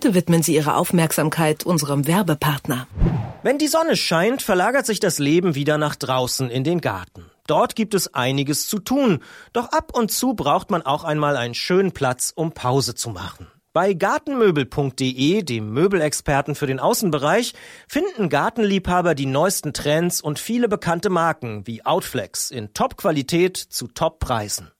Bitte widmen Sie Ihre Aufmerksamkeit unserem Werbepartner. Wenn die Sonne scheint, verlagert sich das Leben wieder nach draußen in den Garten. Dort gibt es einiges zu tun, doch ab und zu braucht man auch einmal einen schönen Platz, um Pause zu machen. Bei gartenmöbel.de, dem Möbelexperten für den Außenbereich, finden Gartenliebhaber die neuesten Trends und viele bekannte Marken wie Outflex in Top-Qualität zu Top-Preisen.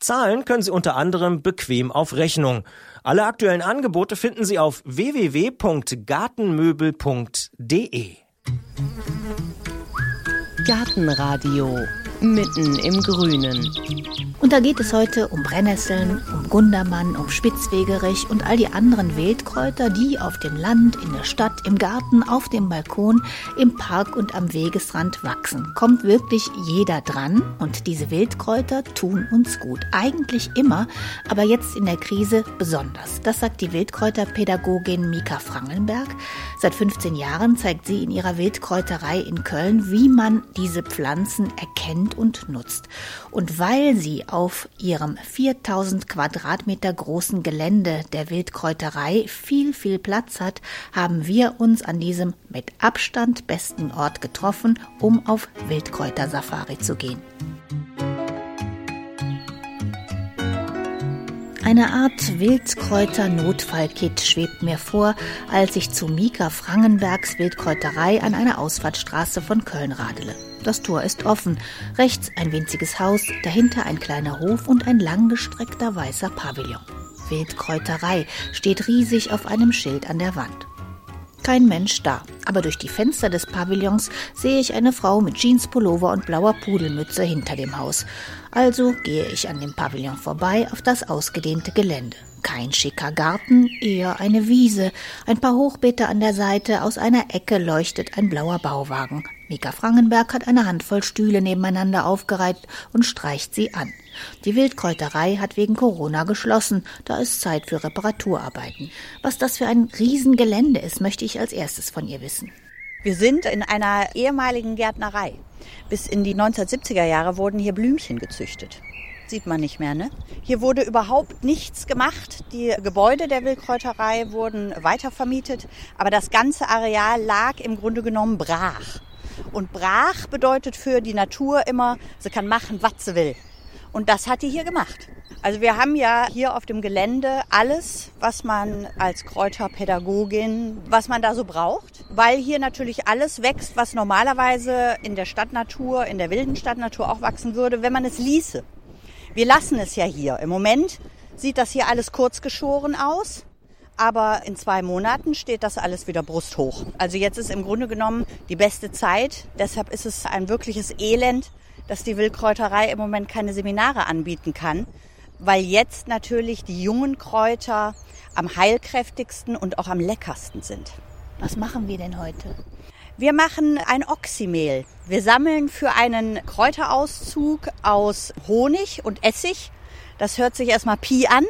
Zahlen können Sie unter anderem bequem auf Rechnung. Alle aktuellen Angebote finden Sie auf www.gartenmöbel.de. Gartenradio mitten im Grünen. Und da geht es heute um Brennnesseln, um Gundermann, um Spitzwegerich und all die anderen Wildkräuter, die auf dem Land, in der Stadt, im Garten, auf dem Balkon, im Park und am Wegesrand wachsen. Kommt wirklich jeder dran und diese Wildkräuter tun uns gut. Eigentlich immer, aber jetzt in der Krise besonders. Das sagt die Wildkräuterpädagogin Mika Frangenberg. Seit 15 Jahren zeigt sie in ihrer Wildkräuterei in Köln, wie man diese Pflanzen erkennt und nutzt. Und weil sie auf ihrem 4000 Quadratmeter großen Gelände der Wildkräuterei viel, viel Platz hat, haben wir uns an diesem mit Abstand besten Ort getroffen, um auf Wildkräutersafari zu gehen. Eine Art Wildkräuter-Notfallkit schwebt mir vor, als ich zu Mika Frangenbergs Wildkräuterei an einer Ausfahrtsstraße von Köln radele. Das Tor ist offen. Rechts ein winziges Haus, dahinter ein kleiner Hof und ein langgestreckter weißer Pavillon. Wildkräuterei steht riesig auf einem Schild an der Wand. Kein Mensch da, aber durch die Fenster des Pavillons sehe ich eine Frau mit Jeanspullover und blauer Pudelmütze hinter dem Haus. Also gehe ich an dem Pavillon vorbei auf das ausgedehnte Gelände. Kein schicker Garten, eher eine Wiese. Ein paar Hochbeete an der Seite, aus einer Ecke leuchtet ein blauer Bauwagen. Mika Frangenberg hat eine Handvoll Stühle nebeneinander aufgereiht und streicht sie an. Die Wildkräuterei hat wegen Corona geschlossen, da ist Zeit für Reparaturarbeiten. Was das für ein Riesengelände ist, möchte ich als erstes von ihr wissen. Wir sind in einer ehemaligen Gärtnerei. Bis in die 1970er Jahre wurden hier Blümchen gezüchtet sieht man nicht mehr. Ne? Hier wurde überhaupt nichts gemacht. Die Gebäude der Wildkräuterei wurden weitervermietet, aber das ganze Areal lag im Grunde genommen brach. Und brach bedeutet für die Natur immer, sie kann machen, was sie will. Und das hat die hier gemacht. Also wir haben ja hier auf dem Gelände alles, was man als Kräuterpädagogin, was man da so braucht, weil hier natürlich alles wächst, was normalerweise in der Stadtnatur, in der wilden Stadtnatur auch wachsen würde, wenn man es ließe. Wir lassen es ja hier. Im Moment sieht das hier alles kurzgeschoren aus. Aber in zwei Monaten steht das alles wieder brusthoch. Also jetzt ist im Grunde genommen die beste Zeit. Deshalb ist es ein wirkliches Elend, dass die Wildkräuterei im Moment keine Seminare anbieten kann. Weil jetzt natürlich die jungen Kräuter am heilkräftigsten und auch am leckersten sind. Was machen wir denn heute? Wir machen ein Oxymehl. Wir sammeln für einen Kräuterauszug aus Honig und Essig. Das hört sich erstmal Pi an.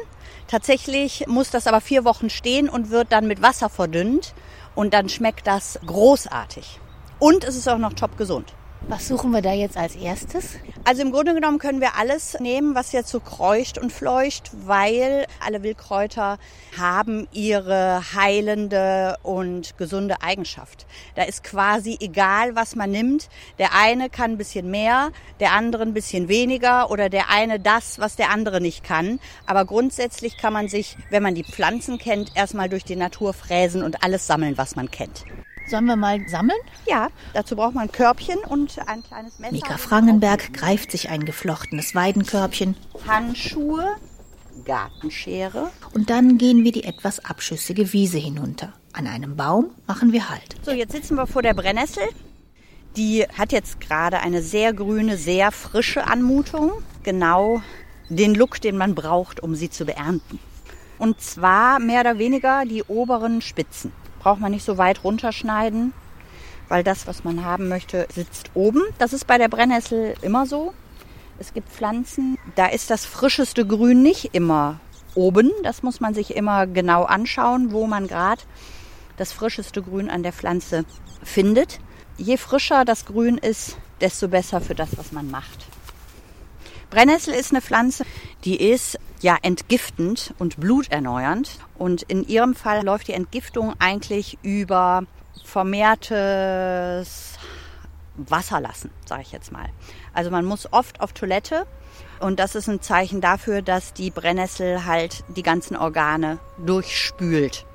Tatsächlich muss das aber vier Wochen stehen und wird dann mit Wasser verdünnt. Und dann schmeckt das großartig. Und es ist auch noch top gesund. Was suchen wir da jetzt als erstes? Also im Grunde genommen können wir alles nehmen, was jetzt so kreucht und fleucht, weil alle Wildkräuter haben ihre heilende und gesunde Eigenschaft. Da ist quasi egal, was man nimmt. Der eine kann ein bisschen mehr, der andere ein bisschen weniger oder der eine das, was der andere nicht kann. Aber grundsätzlich kann man sich, wenn man die Pflanzen kennt, erstmal durch die Natur fräsen und alles sammeln, was man kennt. Sollen wir mal sammeln? Ja, dazu braucht man ein Körbchen und ein kleines Messer. Mika Frangenberg greift sich ein geflochtenes Weidenkörbchen. Handschuhe, Gartenschere. Und dann gehen wir die etwas abschüssige Wiese hinunter. An einem Baum machen wir Halt. So, jetzt sitzen wir vor der Brennnessel. Die hat jetzt gerade eine sehr grüne, sehr frische Anmutung. Genau den Look, den man braucht, um sie zu beernten. Und zwar mehr oder weniger die oberen Spitzen braucht man nicht so weit runterschneiden, weil das, was man haben möchte, sitzt oben. Das ist bei der Brennnessel immer so. Es gibt Pflanzen, da ist das frischeste Grün nicht immer oben. Das muss man sich immer genau anschauen, wo man gerade das frischeste Grün an der Pflanze findet. Je frischer das Grün ist, desto besser für das, was man macht. Brennnessel ist eine Pflanze, die ist ja entgiftend und bluterneuernd. Und in ihrem Fall läuft die Entgiftung eigentlich über vermehrtes Wasserlassen, sage ich jetzt mal. Also man muss oft auf Toilette und das ist ein Zeichen dafür, dass die Brennnessel halt die ganzen Organe durchspült.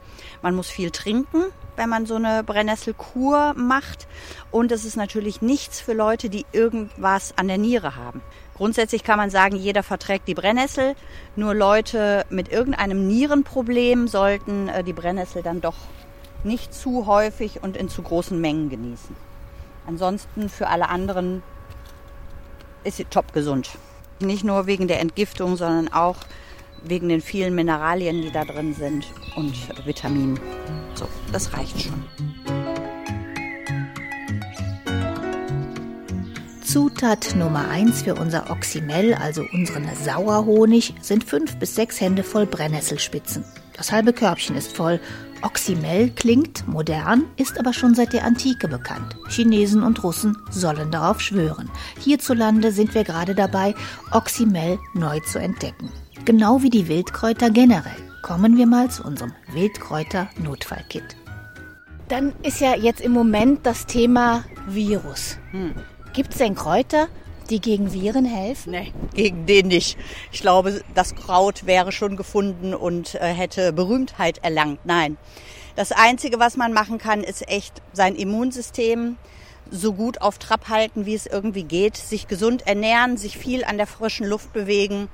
Man muss viel trinken, wenn man so eine Brennnesselkur macht. Und es ist natürlich nichts für Leute, die irgendwas an der Niere haben. Grundsätzlich kann man sagen, jeder verträgt die Brennnessel. Nur Leute mit irgendeinem Nierenproblem sollten äh, die Brennnessel dann doch nicht zu häufig und in zu großen Mengen genießen. Ansonsten für alle anderen ist sie top gesund. Nicht nur wegen der Entgiftung, sondern auch wegen den vielen Mineralien, die da drin sind und Vitaminen. So, das reicht schon. Zutat Nummer 1 für unser Oxymel, also unseren Sauerhonig, sind fünf bis sechs Hände voll Brennnesselspitzen. Das halbe Körbchen ist voll. Oxymel klingt modern, ist aber schon seit der Antike bekannt. Chinesen und Russen sollen darauf schwören. Hierzulande sind wir gerade dabei, Oxymel neu zu entdecken. Genau wie die Wildkräuter generell. Kommen wir mal zu unserem Wildkräuter-Notfallkit. Dann ist ja jetzt im Moment das Thema Virus. Hm. Gibt es denn Kräuter, die gegen Viren helfen? Nee, gegen den nicht. Ich glaube, das Kraut wäre schon gefunden und äh, hätte Berühmtheit erlangt. Nein. Das Einzige, was man machen kann, ist echt sein Immunsystem so gut auf Trab halten, wie es irgendwie geht, sich gesund ernähren, sich viel an der frischen Luft bewegen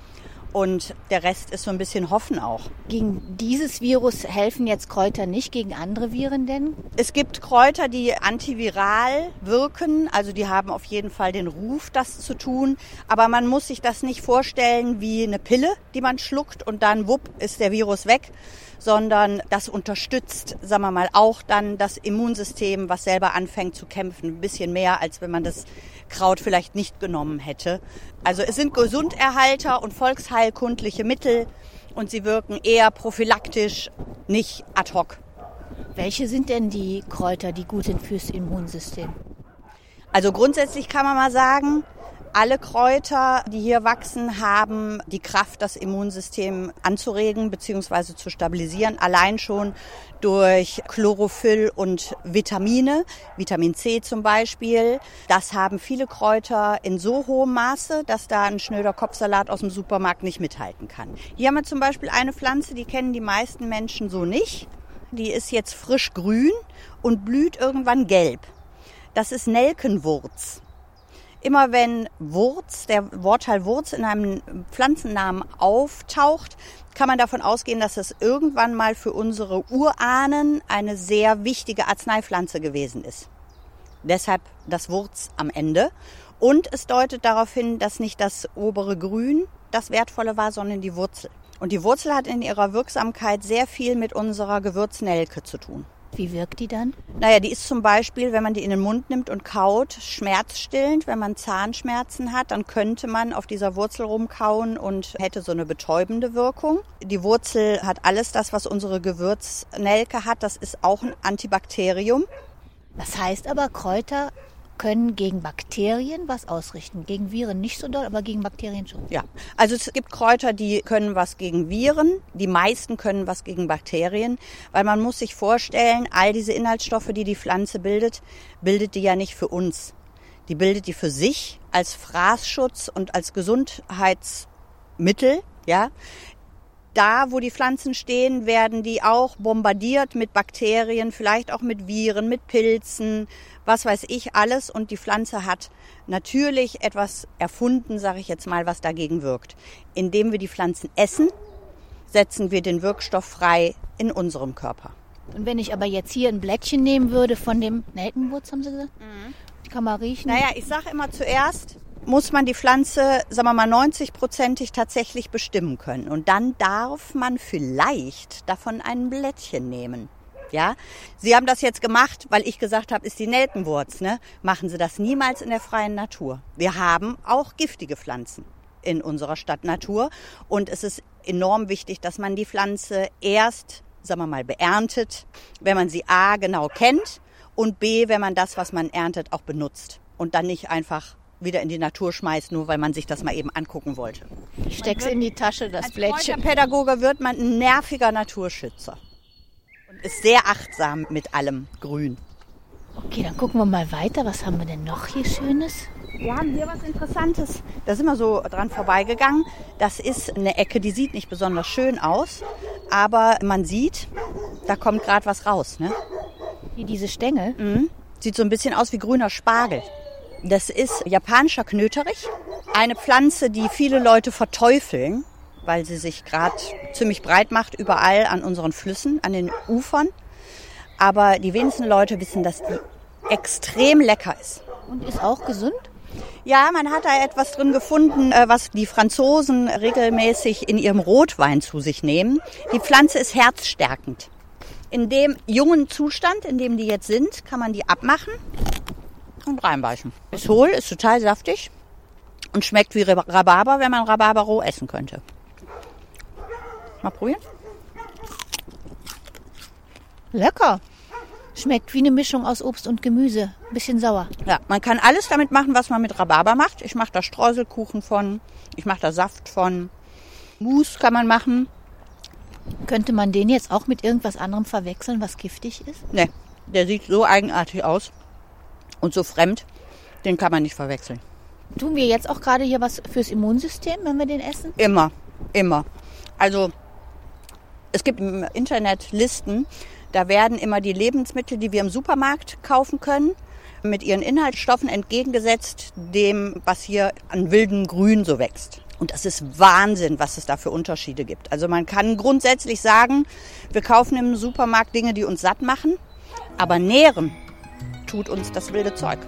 und der Rest ist so ein bisschen Hoffen auch. Gegen dieses Virus helfen jetzt Kräuter nicht, gegen andere Viren denn? Es gibt Kräuter, die antiviral wirken, also die haben auf jeden Fall den Ruf, das zu tun. Aber man muss sich das nicht vorstellen wie eine Pille, die man schluckt und dann wupp ist der Virus weg, sondern das unterstützt, sagen wir mal, auch dann das Immunsystem, was selber anfängt zu kämpfen, ein bisschen mehr, als wenn man das Kraut vielleicht nicht genommen hätte. Also es sind Gesunderhalter und volksheilkundliche Mittel und sie wirken eher prophylaktisch, nicht ad hoc. Welche sind denn die Kräuter, die gut sind fürs Immunsystem? Also grundsätzlich kann man mal sagen, alle Kräuter, die hier wachsen, haben die Kraft, das Immunsystem anzuregen bzw. zu stabilisieren. Allein schon durch Chlorophyll und Vitamine, Vitamin C zum Beispiel. Das haben viele Kräuter in so hohem Maße, dass da ein schnöder Kopfsalat aus dem Supermarkt nicht mithalten kann. Hier haben wir zum Beispiel eine Pflanze, die kennen die meisten Menschen so nicht. Die ist jetzt frisch grün und blüht irgendwann gelb. Das ist Nelkenwurz. Immer wenn Wurz, der Wortteil Wurz in einem Pflanzennamen auftaucht, kann man davon ausgehen, dass es irgendwann mal für unsere Urahnen eine sehr wichtige Arzneipflanze gewesen ist. Deshalb das Wurz am Ende. Und es deutet darauf hin, dass nicht das obere Grün das Wertvolle war, sondern die Wurzel. Und die Wurzel hat in ihrer Wirksamkeit sehr viel mit unserer Gewürznelke zu tun. Wie wirkt die dann? Naja, die ist zum Beispiel, wenn man die in den Mund nimmt und kaut, schmerzstillend. Wenn man Zahnschmerzen hat, dann könnte man auf dieser Wurzel rumkauen und hätte so eine betäubende Wirkung. Die Wurzel hat alles das, was unsere Gewürznelke hat. Das ist auch ein Antibakterium. Das heißt aber, Kräuter können gegen Bakterien was ausrichten. Gegen Viren nicht so doll, aber gegen Bakterien schon. Ja, also es gibt Kräuter, die können was gegen Viren. Die meisten können was gegen Bakterien, weil man muss sich vorstellen, all diese Inhaltsstoffe, die die Pflanze bildet, bildet die ja nicht für uns. Die bildet die für sich als Fraßschutz und als Gesundheitsmittel, ja da, wo die Pflanzen stehen, werden die auch bombardiert mit Bakterien, vielleicht auch mit Viren, mit Pilzen, was weiß ich alles. Und die Pflanze hat natürlich etwas erfunden, sage ich jetzt mal, was dagegen wirkt. Indem wir die Pflanzen essen, setzen wir den Wirkstoff frei in unserem Körper. Und wenn ich aber jetzt hier ein Blättchen nehmen würde von dem Nelkenwurz, haben Sie gesagt? Mhm. Kann man riechen? Naja, ich sage immer zuerst, muss man die Pflanze, sagen wir mal, 90-prozentig tatsächlich bestimmen können. Und dann darf man vielleicht davon ein Blättchen nehmen. Ja, Sie haben das jetzt gemacht, weil ich gesagt habe, ist die Nelkenwurz. Ne? Machen Sie das niemals in der freien Natur. Wir haben auch giftige Pflanzen in unserer Stadt Natur und es ist enorm wichtig, dass man die Pflanze erst, sagen wir mal, beerntet, wenn man sie a genau kennt und b, wenn man das, was man erntet, auch benutzt und dann nicht einfach wieder in die Natur schmeißt, nur weil man sich das mal eben angucken wollte. Ich steck's in die Tasche, das Als Blättchen. Pädagoge wird man ein nerviger Naturschützer und ist sehr achtsam mit allem Grün. Okay, dann gucken wir mal weiter. Was haben wir denn noch hier Schönes? Wir haben hier was Interessantes. Da sind wir so dran vorbeigegangen. Das ist eine Ecke, die sieht nicht besonders schön aus, aber man sieht, da kommt gerade was raus. Ne? Wie diese Stängel. Mhm. Sieht so ein bisschen aus wie grüner Spargel. Das ist japanischer Knöterich. Eine Pflanze, die viele Leute verteufeln, weil sie sich gerade ziemlich breit macht, überall an unseren Flüssen, an den Ufern. Aber die wenigsten Leute wissen, dass die extrem lecker ist. Und ist auch gesund? Ja, man hat da etwas drin gefunden, äh, was die Franzosen regelmäßig in ihrem Rotwein zu sich nehmen. Die Pflanze ist herzstärkend. In dem jungen Zustand, in dem die jetzt sind, kann man die abmachen und reinbeißen. Ist hohl, ist total saftig und schmeckt wie Rhabarber, wenn man Rhabarber roh essen könnte. Mal probieren. Lecker. Schmeckt wie eine Mischung aus Obst und Gemüse. Ein bisschen sauer. Ja, man kann alles damit machen, was man mit Rhabarber macht. Ich mache da Streuselkuchen von, ich mache da Saft von. Mousse kann man machen. Könnte man den jetzt auch mit irgendwas anderem verwechseln, was giftig ist? Ne, der sieht so eigenartig aus und so fremd, den kann man nicht verwechseln. Tun wir jetzt auch gerade hier was fürs Immunsystem, wenn wir den essen? Immer, immer. Also es gibt im Internet Listen, da werden immer die Lebensmittel, die wir im Supermarkt kaufen können, mit ihren Inhaltsstoffen entgegengesetzt dem, was hier an wildem Grün so wächst. Und das ist Wahnsinn, was es da für Unterschiede gibt. Also man kann grundsätzlich sagen, wir kaufen im Supermarkt Dinge, die uns satt machen, aber nähren tut uns das wilde Zeug.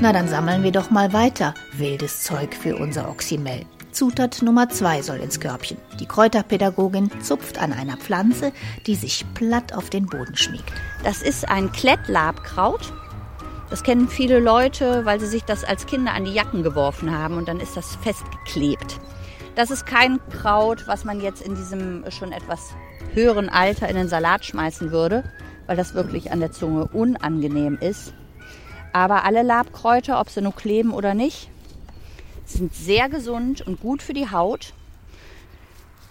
Na, dann sammeln wir doch mal weiter. Wildes Zeug für unser Oxymel. Zutat Nummer zwei soll ins Körbchen. Die Kräuterpädagogin zupft an einer Pflanze, die sich platt auf den Boden schmiegt. Das ist ein Klettlabkraut. Das kennen viele Leute, weil sie sich das als Kinder an die Jacken geworfen haben und dann ist das festgeklebt. Das ist kein Kraut, was man jetzt in diesem schon etwas höheren Alter in den Salat schmeißen würde, weil das wirklich an der Zunge unangenehm ist. Aber alle Labkräuter, ob sie nur kleben oder nicht, sind sehr gesund und gut für die Haut.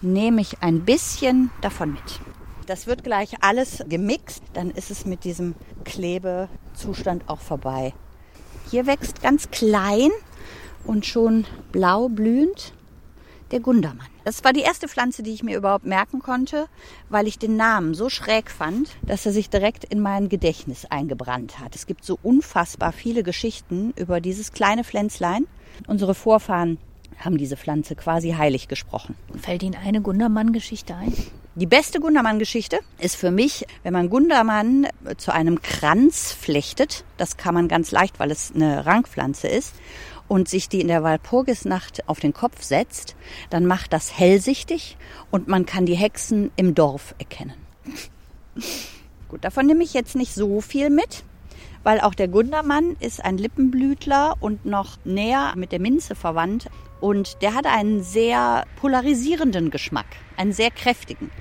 Nehme ich ein bisschen davon mit. Das wird gleich alles gemixt, dann ist es mit diesem Klebezustand auch vorbei. Hier wächst ganz klein und schon blau blühend der Gundermann. Das war die erste Pflanze, die ich mir überhaupt merken konnte, weil ich den Namen so schräg fand, dass er sich direkt in mein Gedächtnis eingebrannt hat. Es gibt so unfassbar viele Geschichten über dieses kleine Pflänzlein. Unsere Vorfahren haben diese Pflanze quasi heilig gesprochen. Fällt Ihnen eine Gundermann-Geschichte ein? Die beste Gundermann-Geschichte ist für mich, wenn man Gundermann zu einem Kranz flechtet, das kann man ganz leicht, weil es eine Rankpflanze ist, und sich die in der Walpurgisnacht auf den Kopf setzt, dann macht das hellsichtig und man kann die Hexen im Dorf erkennen. Gut, davon nehme ich jetzt nicht so viel mit, weil auch der Gundermann ist ein Lippenblütler und noch näher mit der Minze verwandt. Und der hat einen sehr polarisierenden Geschmack, einen sehr kräftigen.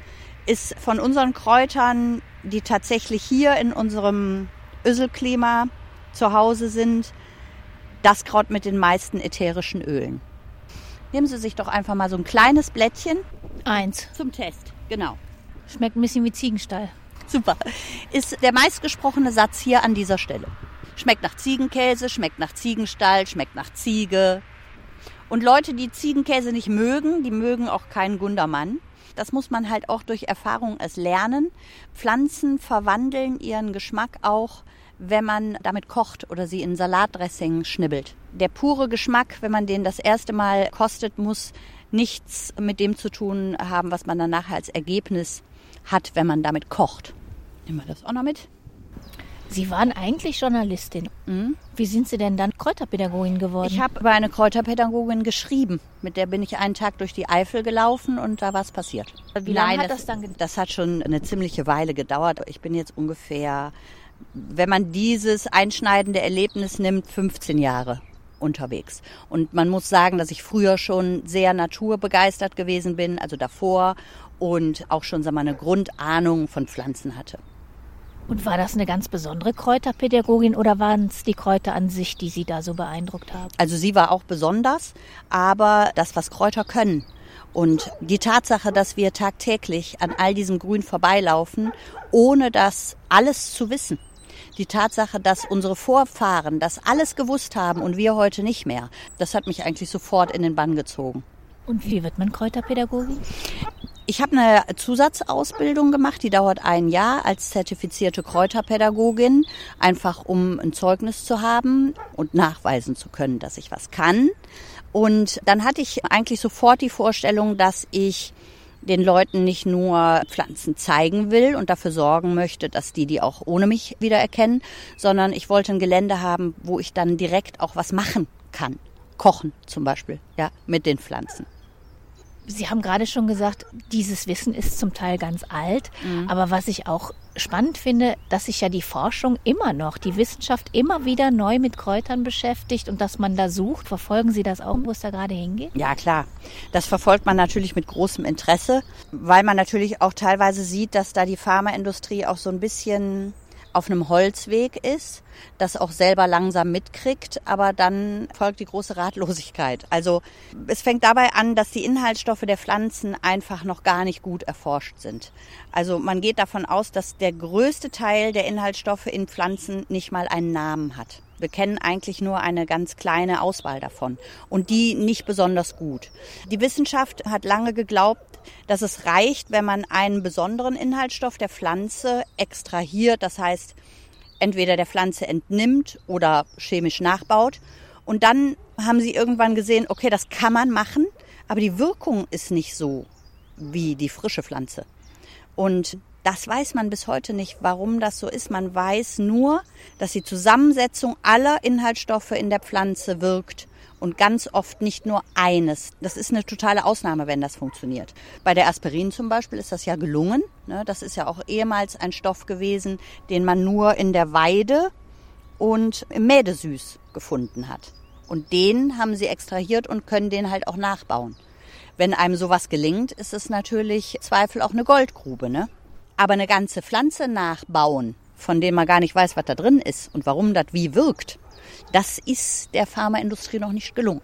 Ist von unseren Kräutern, die tatsächlich hier in unserem Öselklima zu Hause sind, das Kraut mit den meisten ätherischen Ölen. Nehmen Sie sich doch einfach mal so ein kleines Blättchen. Eins. Zum Test, genau. Schmeckt ein bisschen wie Ziegenstall. Super. Ist der meistgesprochene Satz hier an dieser Stelle. Schmeckt nach Ziegenkäse, schmeckt nach Ziegenstall, schmeckt nach Ziege. Und Leute, die Ziegenkäse nicht mögen, die mögen auch keinen Gundermann. Das muss man halt auch durch Erfahrung erst lernen. Pflanzen verwandeln ihren Geschmack auch wenn man damit kocht oder sie in Salatdressing schnibbelt. Der pure Geschmack, wenn man den das erste Mal kostet, muss nichts mit dem zu tun haben, was man dann nachher als Ergebnis hat, wenn man damit kocht. Nehmen wir das auch noch mit. Sie waren eigentlich Journalistin. Mhm. Wie sind Sie denn dann Kräuterpädagogin geworden? Ich habe bei einer Kräuterpädagogin geschrieben. Mit der bin ich einen Tag durch die Eifel gelaufen und da war es passiert. Wie lange Nein, hat das, das dann gedauert? Das hat schon eine ziemliche Weile gedauert. Ich bin jetzt ungefähr wenn man dieses einschneidende Erlebnis nimmt, 15 Jahre unterwegs. Und man muss sagen, dass ich früher schon sehr naturbegeistert gewesen bin, also davor und auch schon sagen wir, eine Grundahnung von Pflanzen hatte. Und war das eine ganz besondere Kräuterpädagogin oder waren es die Kräuter an sich, die Sie da so beeindruckt haben? Also sie war auch besonders, aber das, was Kräuter können, und die Tatsache, dass wir tagtäglich an all diesem Grün vorbeilaufen, ohne das alles zu wissen. Die Tatsache, dass unsere Vorfahren das alles gewusst haben und wir heute nicht mehr, das hat mich eigentlich sofort in den Bann gezogen. Und wie wird man Kräuterpädagogin? Ich habe eine Zusatzausbildung gemacht, die dauert ein Jahr als zertifizierte Kräuterpädagogin, einfach um ein Zeugnis zu haben und nachweisen zu können, dass ich was kann. Und dann hatte ich eigentlich sofort die Vorstellung, dass ich den Leuten nicht nur Pflanzen zeigen will und dafür sorgen möchte, dass die die auch ohne mich wiedererkennen, sondern ich wollte ein Gelände haben, wo ich dann direkt auch was machen kann. Kochen zum Beispiel, ja, mit den Pflanzen. Sie haben gerade schon gesagt, dieses Wissen ist zum Teil ganz alt. Mhm. Aber was ich auch spannend finde, dass sich ja die Forschung immer noch, die Wissenschaft immer wieder neu mit Kräutern beschäftigt und dass man da sucht. Verfolgen Sie das auch, wo es da gerade hingeht? Ja, klar. Das verfolgt man natürlich mit großem Interesse, weil man natürlich auch teilweise sieht, dass da die Pharmaindustrie auch so ein bisschen auf einem Holzweg ist, das auch selber langsam mitkriegt, aber dann folgt die große Ratlosigkeit. Also es fängt dabei an, dass die Inhaltsstoffe der Pflanzen einfach noch gar nicht gut erforscht sind. Also man geht davon aus, dass der größte Teil der Inhaltsstoffe in Pflanzen nicht mal einen Namen hat. Wir kennen eigentlich nur eine ganz kleine Auswahl davon und die nicht besonders gut. Die Wissenschaft hat lange geglaubt, dass es reicht, wenn man einen besonderen Inhaltsstoff der Pflanze extrahiert, das heißt entweder der Pflanze entnimmt oder chemisch nachbaut. Und dann haben sie irgendwann gesehen, okay, das kann man machen, aber die Wirkung ist nicht so wie die frische Pflanze. Und das weiß man bis heute nicht, warum das so ist. Man weiß nur, dass die Zusammensetzung aller Inhaltsstoffe in der Pflanze wirkt und ganz oft nicht nur eines. Das ist eine totale Ausnahme, wenn das funktioniert. Bei der Aspirin zum Beispiel ist das ja gelungen. Ne? Das ist ja auch ehemals ein Stoff gewesen, den man nur in der Weide und im Mädesüß gefunden hat. Und den haben sie extrahiert und können den halt auch nachbauen. Wenn einem sowas gelingt, ist es natürlich Zweifel auch eine Goldgrube, ne? Aber eine ganze Pflanze nachbauen, von dem man gar nicht weiß, was da drin ist und warum das wie wirkt, das ist der Pharmaindustrie noch nicht gelungen.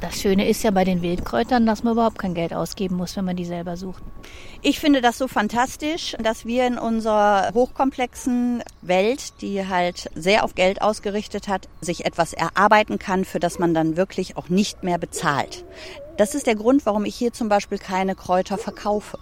Das Schöne ist ja bei den Wildkräutern, dass man überhaupt kein Geld ausgeben muss, wenn man die selber sucht. Ich finde das so fantastisch, dass wir in unserer hochkomplexen Welt, die halt sehr auf Geld ausgerichtet hat, sich etwas erarbeiten kann, für das man dann wirklich auch nicht mehr bezahlt. Das ist der Grund, warum ich hier zum Beispiel keine Kräuter verkaufe.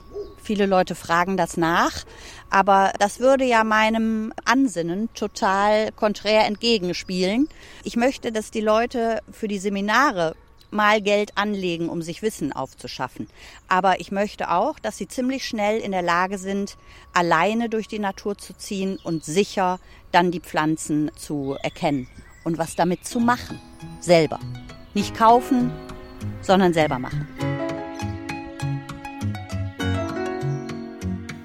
Viele Leute fragen das nach, aber das würde ja meinem Ansinnen total konträr entgegenspielen. Ich möchte, dass die Leute für die Seminare mal Geld anlegen, um sich Wissen aufzuschaffen. Aber ich möchte auch, dass sie ziemlich schnell in der Lage sind, alleine durch die Natur zu ziehen und sicher dann die Pflanzen zu erkennen und was damit zu machen. Selber. Nicht kaufen, sondern selber machen.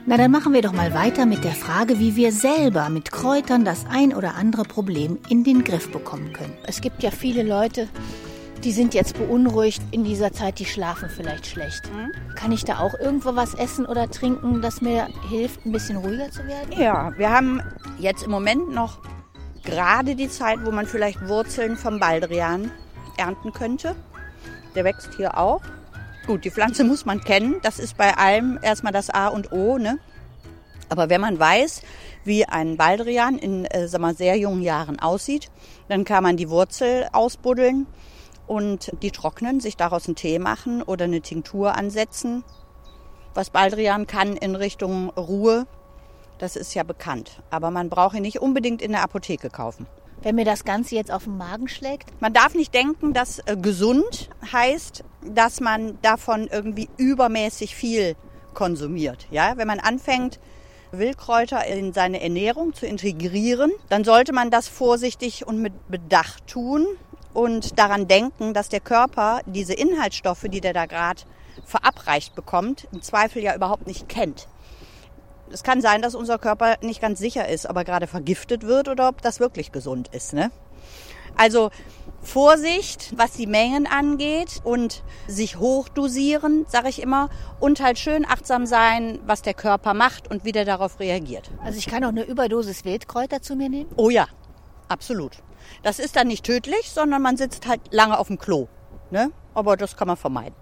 Na, dann machen wir doch mal weiter mit der Frage, wie wir selber mit Kräutern das ein oder andere Problem in den Griff bekommen können. Es gibt ja viele Leute, die sind jetzt beunruhigt in dieser Zeit, die schlafen vielleicht schlecht. Mhm. Kann ich da auch irgendwo was essen oder trinken, das mir hilft, ein bisschen ruhiger zu werden? Ja, wir haben jetzt im Moment noch gerade die Zeit, wo man vielleicht Wurzeln vom Baldrian ernten könnte. Der wächst hier auch. Gut, die Pflanze muss man kennen. Das ist bei allem erstmal das A und O. Ne? Aber wenn man weiß, wie ein Baldrian in äh, sag mal, sehr jungen Jahren aussieht, dann kann man die Wurzel ausbuddeln und die trocknen, sich daraus einen Tee machen oder eine Tinktur ansetzen. Was Baldrian kann in Richtung Ruhe, das ist ja bekannt. Aber man braucht ihn nicht unbedingt in der Apotheke kaufen wenn mir das Ganze jetzt auf den Magen schlägt? Man darf nicht denken, dass äh, gesund heißt, dass man davon irgendwie übermäßig viel konsumiert. Ja, wenn man anfängt, Wildkräuter in seine Ernährung zu integrieren, dann sollte man das vorsichtig und mit Bedacht tun und daran denken, dass der Körper diese Inhaltsstoffe, die der da gerade verabreicht bekommt, im Zweifel ja überhaupt nicht kennt es kann sein, dass unser Körper nicht ganz sicher ist, ob er gerade vergiftet wird oder ob das wirklich gesund ist. Ne? Also Vorsicht, was die Mengen angeht und sich hochdosieren, sage ich immer, und halt schön achtsam sein, was der Körper macht und wie der darauf reagiert. Also ich kann auch eine Überdosis Wildkräuter zu mir nehmen? Oh ja, absolut. Das ist dann nicht tödlich, sondern man sitzt halt lange auf dem Klo. Ne? Aber das kann man vermeiden.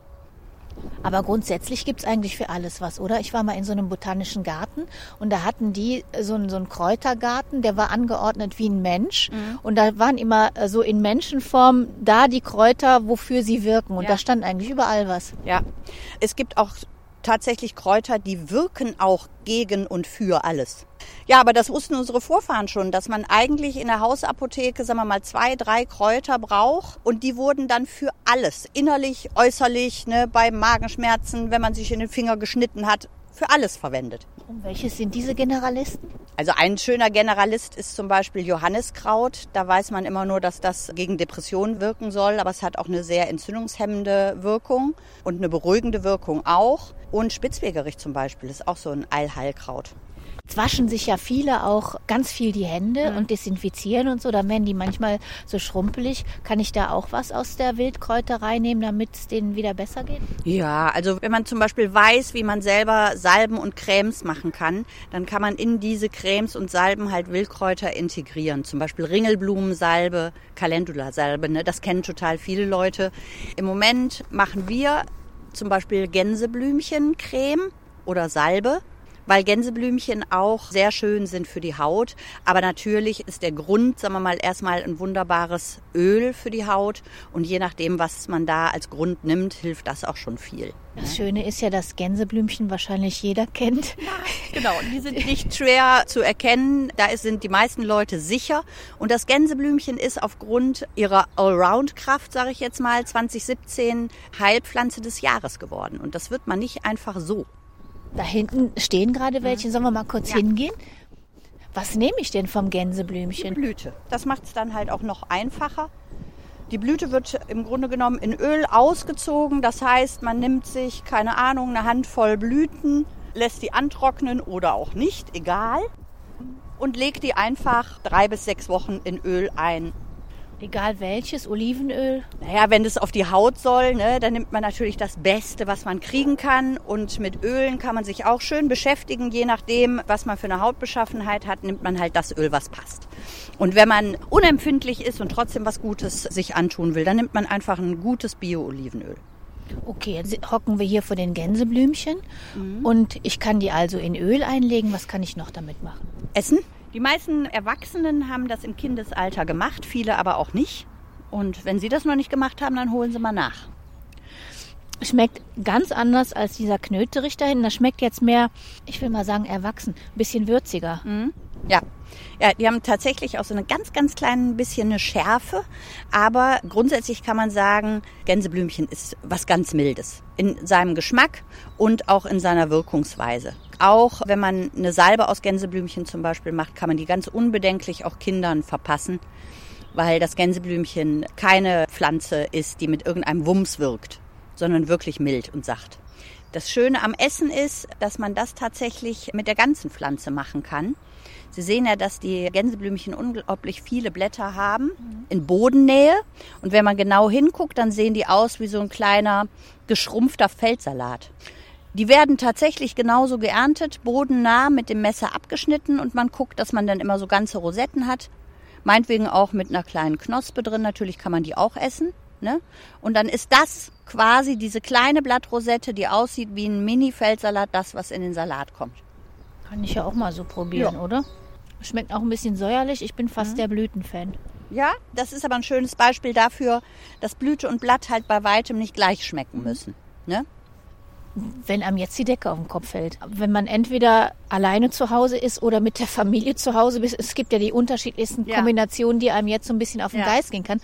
Aber grundsätzlich gibt's eigentlich für alles was, oder? Ich war mal in so einem botanischen Garten und da hatten die so einen, so einen Kräutergarten, der war angeordnet wie ein Mensch. Mhm. Und da waren immer äh, so in Menschenform da die Kräuter, wofür sie wirken. Und Ja. da stand eigentlich überall was. Ja, es gibt auch tatsächlich Kräuter, die wirken auch gegen und für alles. Ja, aber das wussten unsere Vorfahren schon, dass man eigentlich in der Hausapotheke, sagen wir mal, zwei, drei Kräuter braucht und die wurden dann für alles, innerlich, äußerlich, ne, bei Magenschmerzen, wenn man sich in den Finger geschnitten hat, für alles verwendet. Und welches sind diese Generalisten? Also ein schöner Generalist ist zum Beispiel Johanniskraut. Da weiß man immer nur, dass das gegen Depressionen wirken soll, aber es hat auch eine sehr entzündungshemmende Wirkung und eine beruhigende Wirkung auch. Und Spitzwegerich zum Beispiel ist auch so ein Allheilkraut. Jetzt waschen sich ja viele auch ganz viel die Hände und desinfizieren und so. Da werden die manchmal so schrumpelig. Kann ich da auch was aus der Wildkräuterei nehmen, damit es denen wieder besser geht? Ja, also wenn man zum Beispiel weiß, wie man selber Salben und Cremes machen kann, dann kann man in diese Cremes und Salben halt Wildkräuter integrieren. Zum Beispiel Ringelblumensalbe, Calendula-Salbe, ne? das kennen total viele Leute. Im Moment machen wir zum Beispiel Gänseblümchencreme oder Salbe weil Gänseblümchen auch sehr schön sind für die Haut. Aber natürlich ist der Grund, sagen wir mal, erstmal ein wunderbares Öl für die Haut. Und je nachdem, was man da als Grund nimmt, hilft das auch schon viel. Das Schöne ist ja, dass Gänseblümchen wahrscheinlich jeder kennt. Genau, und die sind nicht schwer zu erkennen. Da sind die meisten Leute sicher. Und das Gänseblümchen ist aufgrund ihrer Allround-Kraft, sage ich jetzt mal, 2017 Heilpflanze des Jahres geworden. Und das wird man nicht einfach so. Da hinten stehen gerade welche. Sollen wir mal kurz hingehen? Was nehme ich denn vom Gänseblümchen? Blüte. Das macht es dann halt auch noch einfacher. Die Blüte wird im Grunde genommen in Öl ausgezogen. Das heißt, man nimmt sich, keine Ahnung, eine Handvoll Blüten, lässt die antrocknen oder auch nicht, egal. Und legt die einfach drei bis sechs Wochen in Öl ein. Egal welches, Olivenöl. Naja, wenn das auf die Haut soll, ne, dann nimmt man natürlich das Beste, was man kriegen kann. Und mit Ölen kann man sich auch schön beschäftigen. Je nachdem, was man für eine Hautbeschaffenheit hat, nimmt man halt das Öl, was passt. Und wenn man unempfindlich ist und trotzdem was Gutes sich antun will, dann nimmt man einfach ein gutes Bio-Olivenöl. Okay, jetzt hocken wir hier vor den Gänseblümchen und ich kann die also in Öl einlegen. Was kann ich noch damit machen? Essen. Die meisten Erwachsenen haben das im Kindesalter gemacht, viele aber auch nicht. Und wenn sie das noch nicht gemacht haben, dann holen sie mal nach. Schmeckt ganz anders als dieser Knöterich da hinten. Das schmeckt jetzt mehr, ich will mal sagen, erwachsen. Ein bisschen würziger. Ja. Ja, die haben tatsächlich auch so eine ganz, ganz klein bisschen eine Schärfe. Aber grundsätzlich kann man sagen, Gänseblümchen ist was ganz Mildes. In seinem Geschmack und auch in seiner Wirkungsweise. Auch wenn man eine Salbe aus Gänseblümchen zum Beispiel macht, kann man die ganz unbedenklich auch Kindern verpassen. Weil das Gänseblümchen keine Pflanze ist, die mit irgendeinem Wumms wirkt, sondern wirklich mild und sacht. Das Schöne am Essen ist, dass man das tatsächlich mit der ganzen Pflanze machen kann. Sie sehen ja, dass die Gänseblümchen unglaublich viele Blätter haben in Bodennähe. Und wenn man genau hinguckt, dann sehen die aus wie so ein kleiner geschrumpfter Feldsalat. Die werden tatsächlich genauso geerntet, bodennah mit dem Messer abgeschnitten und man guckt, dass man dann immer so ganze Rosetten hat. Meinetwegen auch mit einer kleinen Knospe drin. Natürlich kann man die auch essen. Ne? Und dann ist das quasi diese kleine Blattrosette, die aussieht wie ein Mini-Feldsalat, das, was in den Salat kommt. Kann ich ja auch mal so probieren, Ja. oder? Schmeckt auch ein bisschen säuerlich. Ich bin fast der Blütenfan. Ja, das ist aber ein schönes Beispiel dafür, dass Blüte und Blatt halt bei weitem nicht gleich schmecken müssen. Ne? Wenn einem jetzt die Decke auf den Kopf fällt. Wenn man entweder alleine zu Hause ist oder mit der Familie zu Hause ist, es gibt ja die unterschiedlichsten Ja. Kombinationen, die einem jetzt so ein bisschen auf den Ja. Geist gehen kann,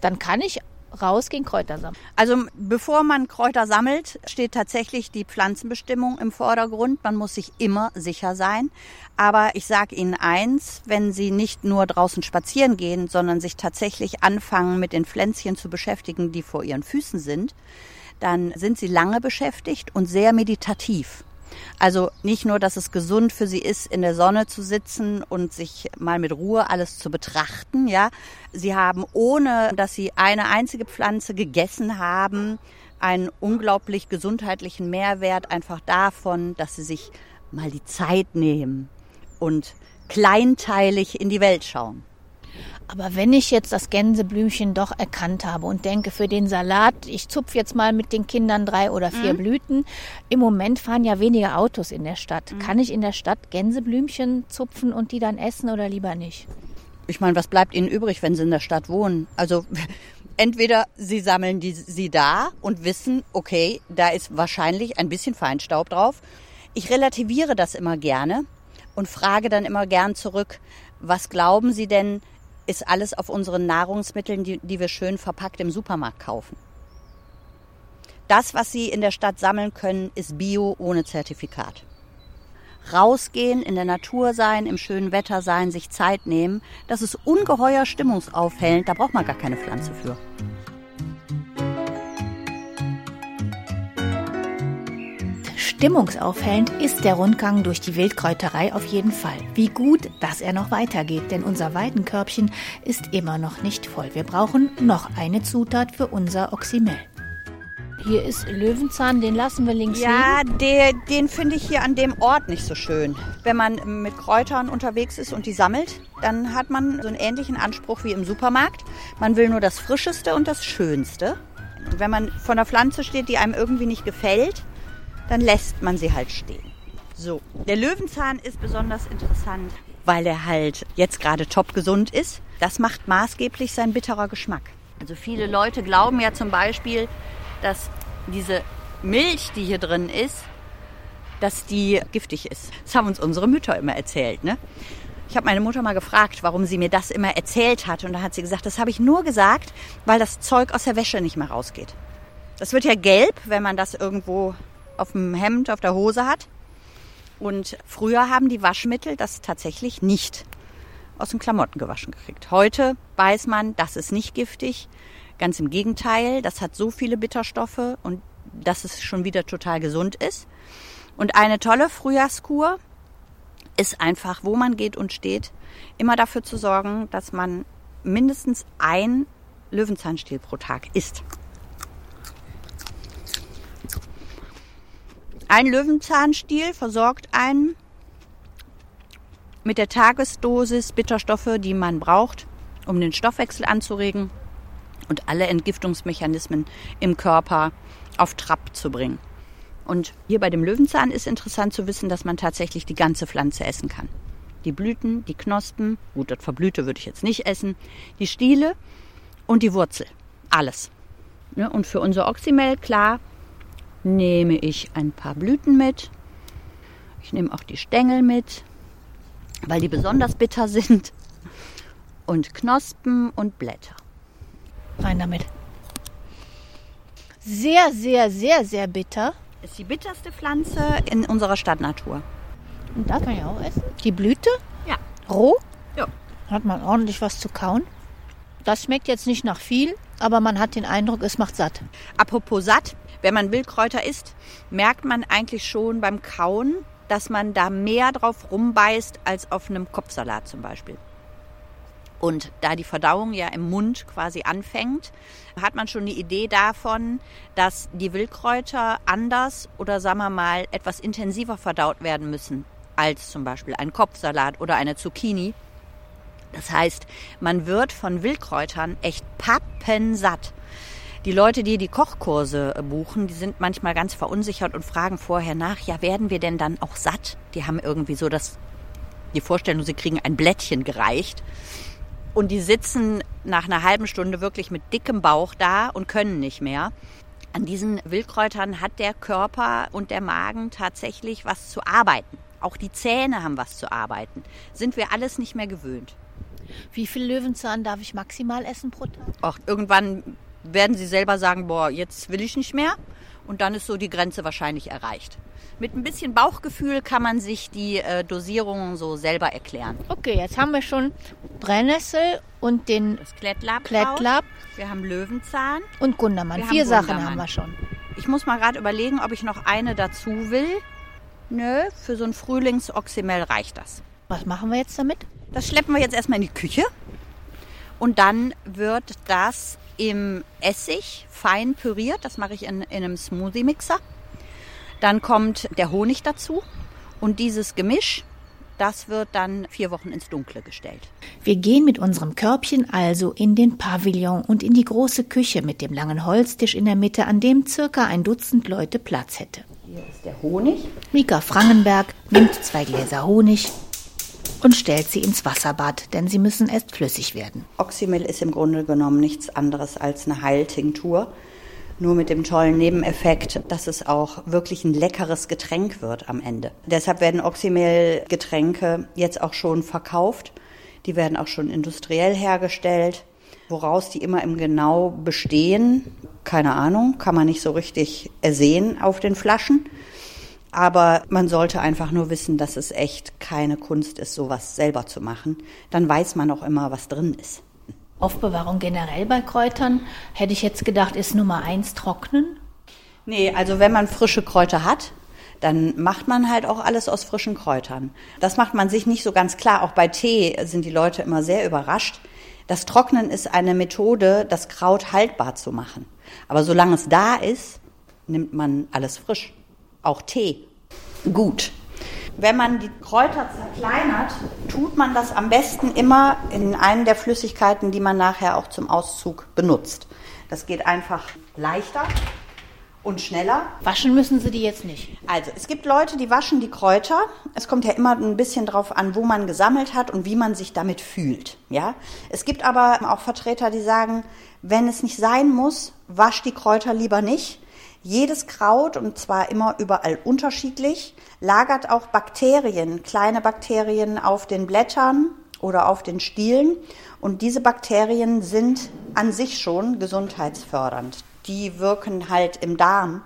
dann kann ich rausgehen, Kräuter sammeln. Also bevor man Kräuter sammelt, steht tatsächlich die Pflanzenbestimmung im Vordergrund. Man muss sich immer sicher sein. Aber ich sage Ihnen eins, wenn Sie nicht nur draußen spazieren gehen, sondern sich tatsächlich anfangen, mit den Pflänzchen zu beschäftigen, die vor Ihren Füßen sind, dann sind Sie lange beschäftigt und sehr meditativ. Also nicht nur, dass es gesund für sie ist, in der Sonne zu sitzen und sich mal mit Ruhe alles zu betrachten, ja. Sie haben, ohne dass sie eine einzige Pflanze gegessen haben, einen unglaublich gesundheitlichen Mehrwert einfach davon, dass sie sich mal die Zeit nehmen und kleinteilig in die Welt schauen. Aber wenn ich jetzt das Gänseblümchen doch erkannt habe und denke, für den Salat, ich zupfe jetzt mal mit den Kindern drei oder vier mhm. Blüten. Im Moment fahren ja weniger Autos in der Stadt. Mhm. Kann ich in der Stadt Gänseblümchen zupfen und die dann essen oder lieber nicht? Ich meine, was bleibt Ihnen übrig, wenn Sie in der Stadt wohnen? Also entweder Sie sammeln die, sie da und wissen, okay, da ist wahrscheinlich ein bisschen Feinstaub drauf. Ich relativiere das immer gerne und frage dann immer gern zurück, was glauben Sie denn, ist alles auf unseren Nahrungsmitteln, die, die wir schön verpackt im Supermarkt kaufen. Das, was Sie in der Stadt sammeln können, ist Bio ohne Zertifikat. Rausgehen, in der Natur sein, im schönen Wetter sein, sich Zeit nehmen, das ist ungeheuer stimmungsaufhellend, da braucht man gar keine Pflanze für. Stimmungsaufhellend ist der Rundgang durch die Wildkräuterei auf jeden Fall. Wie gut, dass er noch weitergeht, denn unser Weidenkörbchen ist immer noch nicht voll. Wir brauchen noch eine Zutat für unser Oxymel. Hier ist Löwenzahn, den lassen wir links ja, liegen. Ja, den finde ich hier an dem Ort nicht so schön. Wenn man mit Kräutern unterwegs ist und die sammelt, dann hat man so einen ähnlichen Anspruch wie im Supermarkt. Man will nur das Frischeste und das Schönste. wenn man vor einer Pflanze steht, die einem irgendwie nicht gefällt, dann lässt man sie halt stehen. So, der Löwenzahn ist besonders interessant, weil er halt jetzt gerade top gesund ist. Das macht maßgeblich sein bitterer Geschmack. Also viele Leute glauben ja zum Beispiel, dass diese Milch, die hier drin ist, dass die giftig ist. Das haben uns unsere Mütter immer erzählt. Ne? Ich habe meine Mutter mal gefragt, warum sie mir das immer erzählt hat. Und da hat sie gesagt, das habe ich nur gesagt, weil das Zeug aus der Wäsche nicht mehr rausgeht. Das wird ja gelb, wenn man das irgendwo auf dem Hemd, auf der Hose hat. Und früher haben die Waschmittel das tatsächlich nicht aus den Klamotten gewaschen gekriegt. Heute weiß man, das ist nicht giftig. Ganz im Gegenteil, das hat so viele Bitterstoffe und dass es schon wieder total gesund ist. Und eine tolle Frühjahrskur ist einfach, wo man geht und steht, immer dafür zu sorgen, dass man mindestens ein Löwenzahnstiel pro Tag isst. Ein Löwenzahnstiel versorgt einen mit der Tagesdosis Bitterstoffe, die man braucht, um den Stoffwechsel anzuregen und alle Entgiftungsmechanismen im Körper auf Trab zu bringen. Und hier bei dem Löwenzahn ist interessant zu wissen, dass man tatsächlich die ganze Pflanze essen kann. Die Blüten, die Knospen, gut, das Verblüte würde ich jetzt nicht essen, die Stiele und die Wurzel. Alles. und für unser Oxymel, klar, nehme ich ein paar Blüten mit. Ich nehme auch die Stängel mit, weil die besonders bitter sind. Und Knospen und Blätter. Rein damit. Sehr, sehr, sehr, sehr bitter. Ist die bitterste Pflanze in unserer Stadtnatur. Und da kann ich auch essen. Die Blüte? Ja. Roh? Ja. Hat man ordentlich was zu kauen. Das schmeckt jetzt nicht nach viel, aber man hat den Eindruck, es macht satt. Apropos satt, wenn man Wildkräuter isst, merkt man eigentlich schon beim Kauen, dass man da mehr drauf rumbeißt als auf einem Kopfsalat zum Beispiel. Und da die Verdauung ja im Mund quasi anfängt, hat man schon die Idee davon, dass die Wildkräuter anders oder sagen wir mal etwas intensiver verdaut werden müssen als zum Beispiel ein Kopfsalat oder eine Zucchini. Das heißt, man wird von Wildkräutern echt pappensatt. Die Leute, die die Kochkurse äh, buchen, die sind manchmal ganz verunsichert und fragen vorher nach, ja, werden wir denn dann auch satt? Die haben irgendwie so das, die Vorstellung, sie kriegen ein Blättchen gereicht. Und die sitzen nach einer halben Stunde wirklich mit dickem Bauch da und können nicht mehr. An diesen Wildkräutern hat der Körper und der Magen tatsächlich was zu arbeiten. Auch die Zähne haben was zu arbeiten. Sind wir alles nicht mehr gewöhnt. Wie viel Löwenzahn darf ich maximal essen pro Tag? Ach, irgendwann werden sie selber sagen, boah, jetzt will ich nicht mehr. Und dann ist so die Grenze wahrscheinlich erreicht. Mit ein bisschen Bauchgefühl kann man sich die äh, Dosierungen so selber erklären. Okay, jetzt haben wir schon Brennnessel und den das Klettlab. Klettlab. Wir haben Löwenzahn. Und Gundermann. Wir Vier haben Sachen haben wir schon. Ich muss mal gerade überlegen, ob ich noch eine dazu will. Nö, für so ein Frühlingsoxymel reicht das. Was machen wir jetzt damit? Das schleppen wir jetzt erstmal in die Küche. Und dann wird das im Essig fein püriert. Das mache ich in, in einem Smoothie-Mixer. Dann kommt der Honig dazu. Und dieses Gemisch, das wird dann vier Wochen ins Dunkle gestellt. Wir gehen mit unserem Körbchen also in den Pavillon und in die große Küche mit dem langen Holztisch in der Mitte, an dem circa ein Dutzend Leute Platz hätte. Hier ist der Honig. Mika Frangenberg nimmt zwei Gläser Honig und stellt sie ins Wasserbad, denn sie müssen erst flüssig werden. Oxymel ist im Grunde genommen nichts anderes als eine Heiltinktur. Nur mit dem tollen Nebeneffekt, dass es auch wirklich ein leckeres Getränk wird am Ende. Deshalb werden Oxymel-Getränke jetzt auch schon verkauft. Die werden auch schon industriell hergestellt. Woraus die immer im Genau bestehen, keine Ahnung, kann man nicht so richtig ersehen auf den Flaschen. Aber man sollte einfach nur wissen, dass es echt keine Kunst ist, sowas selber zu machen. Dann weiß man auch immer, was drin ist. Aufbewahrung generell bei Kräutern, hätte ich jetzt gedacht, ist Nummer eins trocknen. Nee, also wenn man frische Kräuter hat, dann macht man halt auch alles aus frischen Kräutern. Das macht man sich nicht so ganz klar. Auch bei Tee sind die Leute immer sehr überrascht. Das Trocknen ist eine Methode, das Kraut haltbar zu machen. Aber solange es da ist, nimmt man alles frisch. Auch Tee. Gut. Wenn man die Kräuter zerkleinert, tut man das am besten immer in einen der Flüssigkeiten, die man nachher auch zum Auszug benutzt. Das geht einfach leichter und schneller. Waschen müssen Sie die jetzt nicht. Also, es gibt Leute, die waschen die Kräuter. Es kommt ja immer ein bisschen drauf an, wo man gesammelt hat und wie man sich damit fühlt. Ja? Es gibt aber auch Vertreter, die sagen, wenn es nicht sein muss, wasch die Kräuter lieber nicht. Jedes Kraut, und zwar immer überall unterschiedlich, lagert auch Bakterien, kleine Bakterien auf den Blättern oder auf den Stielen. Und diese Bakterien sind an sich schon gesundheitsfördernd. Die wirken halt im Darm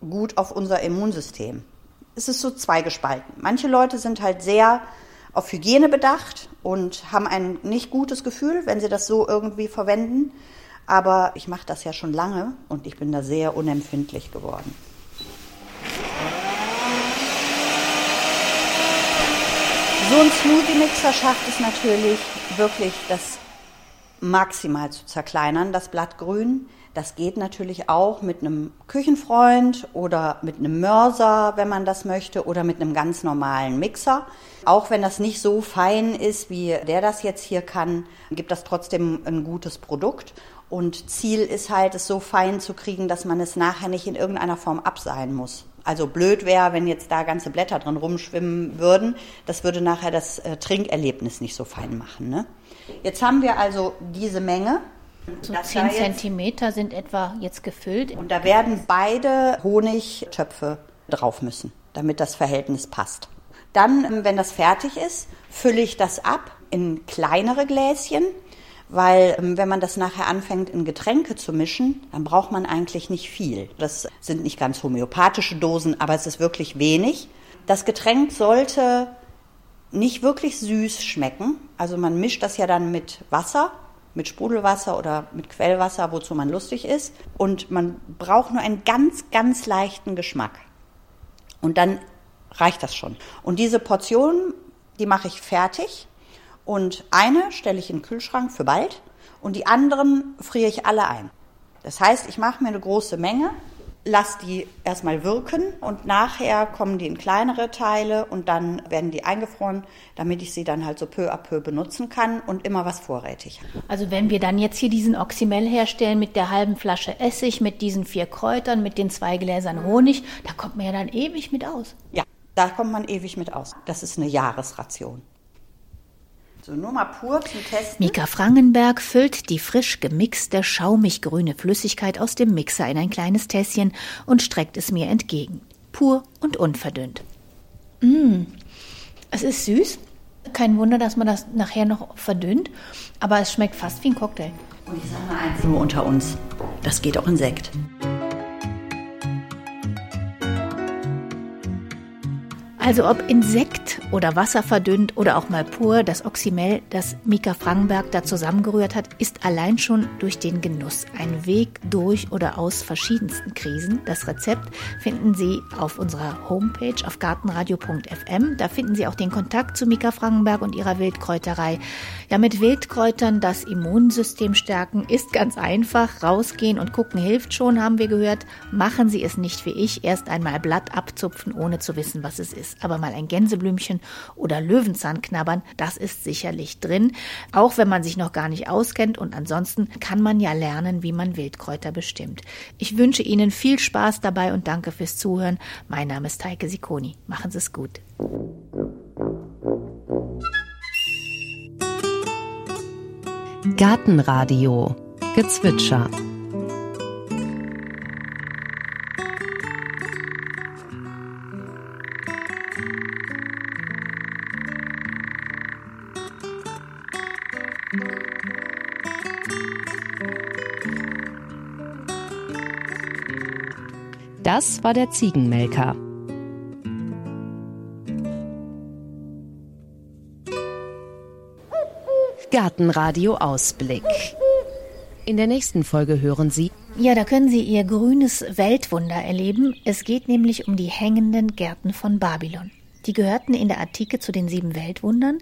gut auf unser Immunsystem. Es ist so zweigespalten. Manche Leute sind halt sehr auf Hygiene bedacht und haben ein nicht gutes Gefühl, wenn sie das so irgendwie verwenden. Aber ich mache das ja schon lange und ich bin da sehr unempfindlich geworden. So ein Smoothie-Mixer schafft es natürlich wirklich, das maximal zu zerkleinern, das Blattgrün. Das geht natürlich auch mit einem Küchenfreund oder mit einem Mörser, wenn man das möchte, oder mit einem ganz normalen Mixer. Auch wenn das nicht so fein ist, wie der das jetzt hier kann, gibt das trotzdem ein gutes Produkt. Und Ziel ist halt, es so fein zu kriegen, dass man es nachher nicht in irgendeiner Form abseihen muss. Also blöd wäre, wenn jetzt da ganze Blätter drin rumschwimmen würden. Das würde nachher das äh, Trinkerlebnis nicht so fein machen. Ne? Jetzt haben wir also diese Menge. So 10 Zentimeter sind etwa jetzt gefüllt. Und da werden beide Honigtöpfe drauf müssen, damit das Verhältnis passt. Dann, wenn das fertig ist, fülle ich das ab in kleinere Gläschen weil ähm, wenn man das nachher anfängt in Getränke zu mischen, dann braucht man eigentlich nicht viel. Das sind nicht ganz homöopathische Dosen, aber es ist wirklich wenig. Das Getränk sollte nicht wirklich süß schmecken. Also man mischt das ja dann mit Wasser, mit Sprudelwasser oder mit Quellwasser, wozu man lustig ist. Und man braucht nur einen ganz, ganz leichten Geschmack. Und dann reicht das schon. Und diese Portion, die mache ich fertig und eine stelle ich in den Kühlschrank für bald und die anderen friere ich alle ein. Das heißt, ich mache mir eine große Menge, lasse die erstmal wirken und nachher kommen die in kleinere Teile und dann werden die eingefroren, damit ich sie dann halt so peu à peu benutzen kann und immer was vorrätig. Also wenn wir dann jetzt hier diesen Oxymel herstellen mit der halben Flasche Essig, mit diesen vier Kräutern, mit den zwei Gläsern Honig, da kommt man ja dann ewig mit aus. Ja, da kommt man ewig mit aus. Das ist eine Jahresration. So, nur mal pur zum Testen. Mika Frangenberg füllt die frisch gemixte, schaumig grüne Flüssigkeit aus dem Mixer in ein kleines Tässchen und streckt es mir entgegen. Pur und unverdünnt. Mmh, es ist süß. Kein Wunder, dass man das nachher noch verdünnt, aber es schmeckt fast wie ein Cocktail. Und ich sage mal eins nur unter uns: Das geht auch in Sekt. Also ob Insekt oder Wasser verdünnt oder auch mal pur, das Oxymel, das Mika Frankenberg da zusammengerührt hat, ist allein schon durch den Genuss ein Weg durch oder aus verschiedensten Krisen. Das Rezept finden Sie auf unserer Homepage auf gartenradio.fm. Da finden Sie auch den Kontakt zu Mika Frankenberg und ihrer Wildkräuterei. Ja, mit Wildkräutern das Immunsystem stärken ist ganz einfach. Rausgehen und gucken hilft schon, haben wir gehört. Machen Sie es nicht wie ich, erst einmal Blatt abzupfen, ohne zu wissen, was es ist ist. Aber mal ein Gänseblümchen oder Löwenzahn knabbern, das ist sicherlich drin. Auch wenn man sich noch gar nicht auskennt und ansonsten kann man ja lernen, wie man Wildkräuter bestimmt. Ich wünsche Ihnen viel Spaß dabei und danke fürs Zuhören. Mein Name ist Heike Sikoni. Machen Sie es gut. Gartenradio Gezwitscher Das war der Ziegenmelker. Gartenradio Ausblick. In der nächsten Folge hören Sie. Ja, da können Sie Ihr grünes Weltwunder erleben. Es geht nämlich um die hängenden Gärten von Babylon. Die gehörten in der Antike zu den sieben Weltwundern.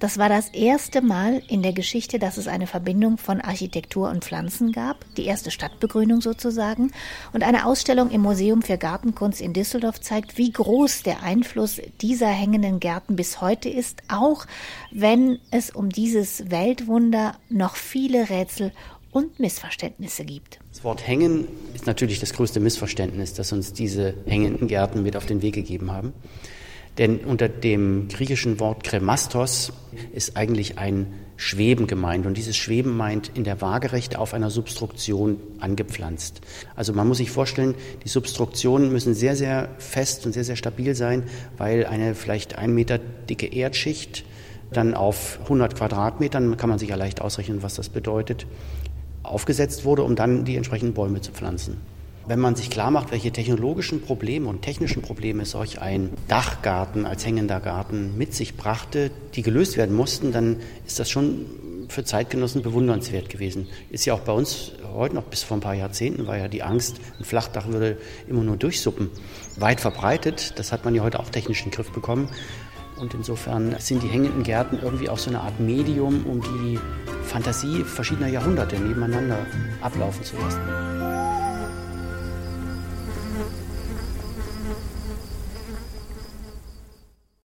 Das war das erste Mal in der Geschichte, dass es eine Verbindung von Architektur und Pflanzen gab, die erste Stadtbegrünung sozusagen. Und eine Ausstellung im Museum für Gartenkunst in Düsseldorf zeigt, wie groß der Einfluss dieser hängenden Gärten bis heute ist, auch wenn es um dieses Weltwunder noch viele Rätsel und Missverständnisse gibt. Das Wort hängen ist natürlich das größte Missverständnis, das uns diese hängenden Gärten mit auf den Weg gegeben haben. Denn unter dem griechischen Wort Kremastos ist eigentlich ein Schweben gemeint. Und dieses Schweben meint in der Waagerechte auf einer Substruktion angepflanzt. Also man muss sich vorstellen, die Substruktionen müssen sehr, sehr fest und sehr, sehr stabil sein, weil eine vielleicht ein Meter dicke Erdschicht dann auf 100 Quadratmetern, kann man sich ja leicht ausrechnen, was das bedeutet, aufgesetzt wurde, um dann die entsprechenden Bäume zu pflanzen. Wenn man sich klar macht, welche technologischen Probleme und technischen Probleme solch ein Dachgarten als hängender Garten mit sich brachte, die gelöst werden mussten, dann ist das schon für Zeitgenossen bewundernswert gewesen. Ist ja auch bei uns heute noch bis vor ein paar Jahrzehnten war ja die Angst, ein Flachdach würde immer nur durchsuppen, weit verbreitet. Das hat man ja heute auch technisch in den Griff bekommen. Und insofern sind die hängenden Gärten irgendwie auch so eine Art Medium, um die Fantasie verschiedener Jahrhunderte nebeneinander ablaufen zu lassen.